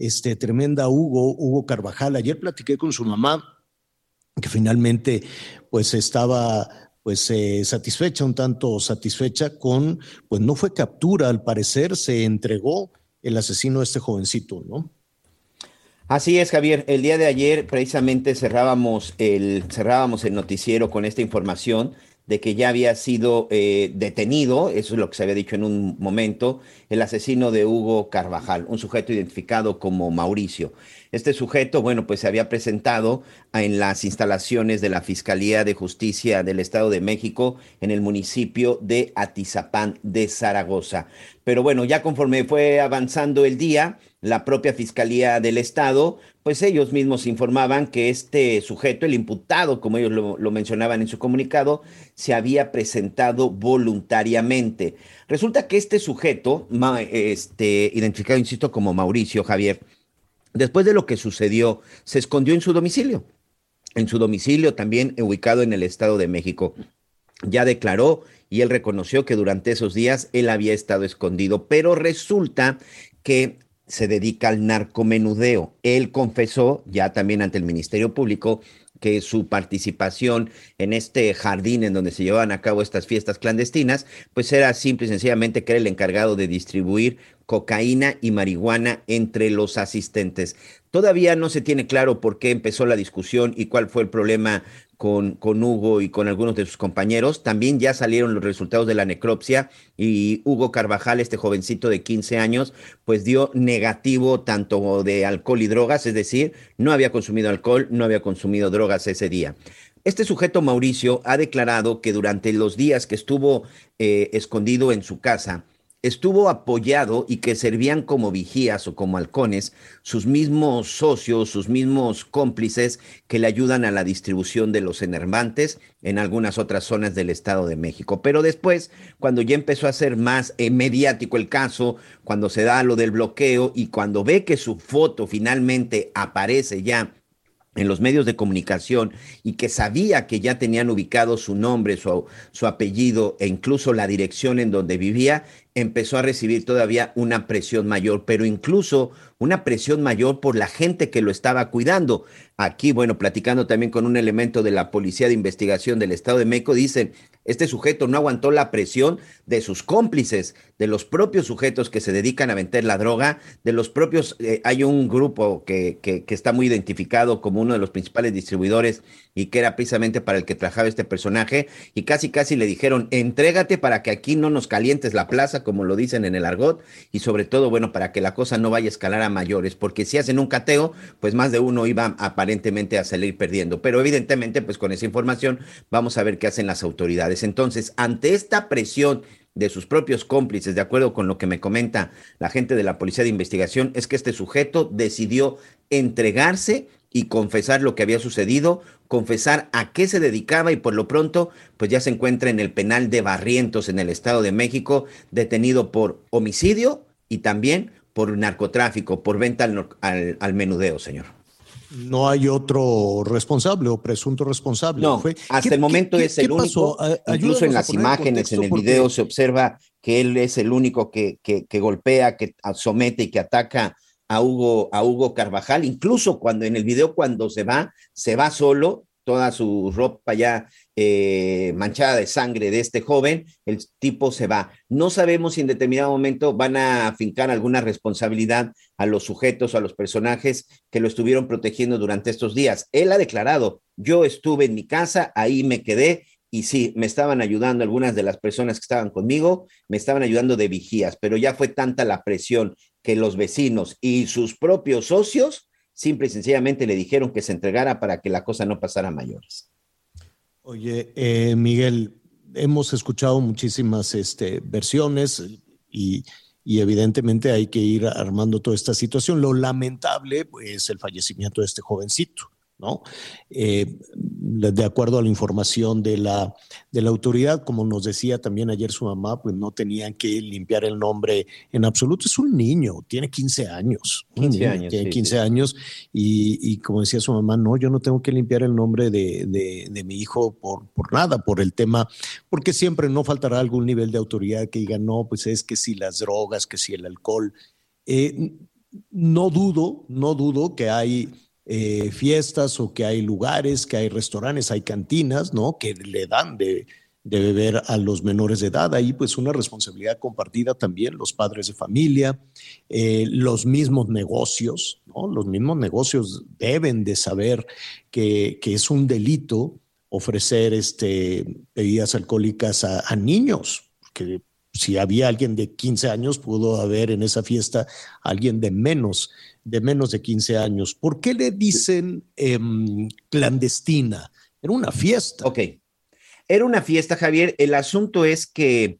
este, tremenda Hugo, Hugo Carvajal? Ayer platiqué con su mamá, que finalmente pues estaba pues eh, satisfecha, un tanto satisfecha con, pues no fue captura, al parecer se entregó el asesino de este jovencito, ¿no? Así es, Javier. El día de ayer precisamente cerrábamos el, cerrábamos el noticiero con esta información de que ya había sido eh, detenido, eso es lo que se había dicho en un momento, el asesino de Hugo Carvajal, un sujeto identificado como Mauricio. Este sujeto, bueno, pues se había presentado en las instalaciones de la Fiscalía de Justicia del Estado de México en el municipio de Atizapán de Zaragoza. Pero bueno, ya conforme fue avanzando el día, la propia Fiscalía del Estado, pues ellos mismos informaban que este sujeto, el imputado, como ellos lo, mencionaban en su comunicado, se había presentado voluntariamente. Resulta que este sujeto, este, identificado, insisto, como Mauricio Javier, después de lo que sucedió, se escondió en su domicilio. En su domicilio, también ubicado en el Estado de México. Ya declaró y él reconoció que durante esos días él había estado escondido, pero resulta que se dedica al narcomenudeo. Él confesó ya también ante el Ministerio Público que su participación en este jardín en donde se llevaban a cabo estas fiestas clandestinas, pues era simple y sencillamente que era el encargado de distribuir cocaína y marihuana entre los asistentes. Todavía no se tiene claro por qué empezó la discusión y cuál fue el problema con, con, Hugo y con algunos de sus compañeros. También ya salieron los resultados de la necropsia y Hugo Carvajal, este jovencito de 15 años, pues dio negativo tanto de alcohol y drogas, es decir, no había consumido alcohol, no había consumido drogas ese día. Este sujeto Mauricio ha declarado que durante los días que estuvo eh, escondido en su casa, estuvo apoyado y que servían como vigías o como halcones sus mismos socios, sus mismos cómplices que le ayudan a la distribución de los enervantes en algunas otras zonas del Estado de México. Pero después, cuando ya empezó a ser más eh, mediático el caso, cuando se da lo del bloqueo y cuando ve que su foto finalmente aparece ya en los medios de comunicación y que sabía que ya tenían ubicado su nombre, su, su, apellido e incluso la dirección en donde vivía, empezó a recibir todavía una presión mayor, pero incluso una presión mayor por la gente que lo estaba cuidando. Aquí, bueno, platicando también con un elemento de la Policía de Investigación del Estado de México, dicen, este sujeto no aguantó la presión de sus cómplices, de los propios sujetos que se dedican a vender la droga, de los propios, eh, hay un grupo que, que, que, está muy identificado como uno de los principales distribuidores y que era precisamente para el que trabajaba este personaje, y casi casi le dijeron, entrégate para que aquí no nos calientes la plaza, como lo dicen en el argot, y sobre todo, bueno, para que la cosa no vaya a escalar a mayores, porque si hacen un cateo, pues más de uno iba aparentemente a salir perdiendo. Pero evidentemente, pues con esa información vamos a ver qué hacen las autoridades. Entonces, ante esta presión de sus propios cómplices, de acuerdo con lo que me comenta la gente de la Policía de Investigación, es que este sujeto decidió entregarse y confesar lo que había sucedido, confesar a qué se dedicaba y por lo pronto pues ya se encuentra en el penal de Barrientos en el Estado de México, detenido por homicidio y también por narcotráfico, por venta al, al, al menudeo, señor. No hay otro responsable o presunto responsable. No, Fue, hasta el momento qué, es el qué único. Incluso en las imágenes, en el video, se observa que él es el único que, que, que golpea, que somete y que ataca a Hugo, a Hugo Carvajal, incluso cuando en el video cuando se va, se va solo, toda su ropa ya eh, manchada de sangre de este joven, el tipo se va. No sabemos si en determinado momento van a afincar alguna responsabilidad a los sujetos a los personajes que lo estuvieron protegiendo durante estos días. Él ha declarado, yo estuve en mi casa, ahí me quedé y sí, me estaban ayudando algunas de las personas que estaban conmigo, me estaban ayudando de vigías, pero ya fue tanta la presión que los vecinos y sus propios socios simple y sencillamente le dijeron que se entregara para que la cosa no pasara a mayores. Oye, eh, Miguel, hemos escuchado muchísimas este, versiones y, y, evidentemente hay que ir armando toda esta situación. Lo lamentable es el fallecimiento de este jovencito. ¿no? Eh, de acuerdo a la información de la, de la autoridad, como nos decía también ayer su mamá, pues no tenían que limpiar el nombre en absoluto. Es un niño, tiene 15 años. 15 años. Tiene 15 años y, como decía su mamá, no, yo no tengo que limpiar el nombre de, de, mi hijo por, por nada, por el tema, porque siempre no faltará algún nivel de autoridad que diga, no, pues es que si las drogas, que si el alcohol. Eh, no dudo, no dudo que hay eh, fiestas o que hay lugares, que hay restaurantes, hay cantinas, ¿no? Que le dan de, beber a los menores de edad. Ahí pues una responsabilidad compartida también, los padres de familia, eh, los mismos negocios, ¿no? Los mismos negocios deben de saber que, es un delito ofrecer este, bebidas alcohólicas a, a niños, que si había alguien de 15 años, pudo haber en esa fiesta alguien de menos de menos de 15 años. ¿Por qué le dicen em, clandestina? Era una fiesta. Ok. Era una fiesta, Javier. El asunto es que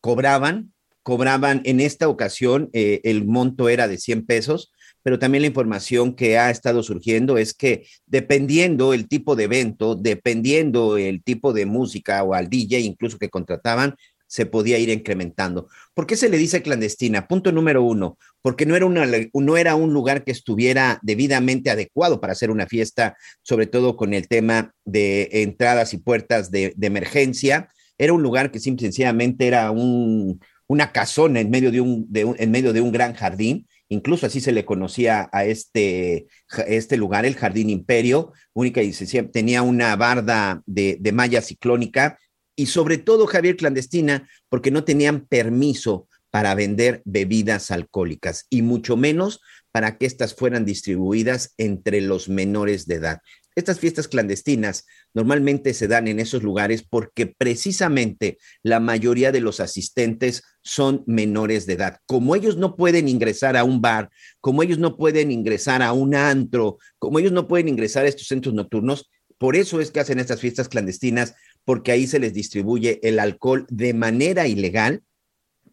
cobraban, cobraban en esta ocasión, eh, el monto era de 100 pesos, pero también la información que ha estado surgiendo es que dependiendo el tipo de evento, dependiendo el tipo de música o al DJ incluso que contrataban, se podía ir incrementando. ¿Por qué se le dice clandestina? Punto número uno, porque no era, no era un lugar que estuviera debidamente adecuado para hacer una fiesta, sobre todo con el tema de entradas y puertas de, emergencia. Era un lugar que simple, sencillamente era un, una casona en medio de un, en medio de un gran jardín. Incluso así se le conocía a este, este lugar, el Jardín Imperio, única y tenía una barda de malla ciclónica y sobre todo, Javier, clandestina, porque no tenían permiso para vender bebidas alcohólicas y mucho menos para que éstas fueran distribuidas entre los menores de edad. Estas fiestas clandestinas normalmente se dan en esos lugares porque precisamente la mayoría de los asistentes son menores de edad. Como ellos no pueden ingresar a un bar, como ellos no pueden ingresar a un antro, como ellos no pueden ingresar a estos centros nocturnos, por eso es que hacen estas fiestas clandestinas porque ahí se les distribuye el alcohol de manera ilegal,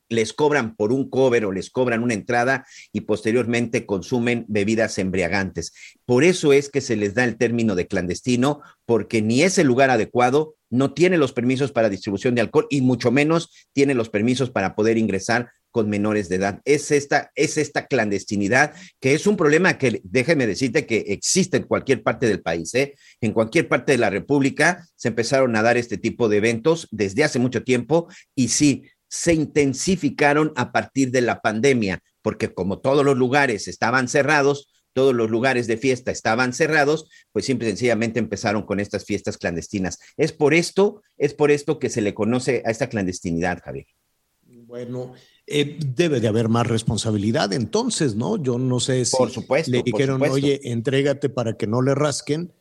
les cobran por un cover o les cobran una entrada y posteriormente consumen bebidas embriagantes. Por eso es que se les da el término de clandestino, porque ni es el lugar adecuado, no tiene los permisos para distribución de alcohol y mucho menos tiene los permisos para poder ingresar con menores de edad. Es esta, es esta clandestinidad que es un problema que, déjeme decirte, que existe en cualquier parte del país. ¿eh? En cualquier parte de la República se empezaron a dar este tipo de eventos desde hace mucho tiempo y sí, se intensificaron a partir de la pandemia, porque como todos los lugares estaban cerrados, todos los lugares de fiesta estaban cerrados, pues simple y sencillamente empezaron con estas fiestas clandestinas. Es por esto, es por esto que se le conoce a esta clandestinidad, Javier. Bueno, eh, debe de haber más responsabilidad entonces, ¿no? Yo no sé si por supuesto, le dijeron, oye, entrégate para que no le rasquen.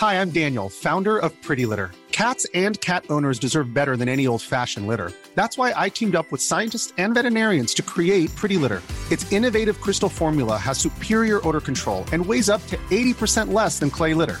Hi, I'm Daniel, founder of Pretty Litter. Cats and cat owners deserve better than any old-fashioned litter. That's why I teamed up with scientists and veterinarians to create Pretty Litter. Its innovative crystal formula has superior odor control and weighs up to 80% less than clay litter.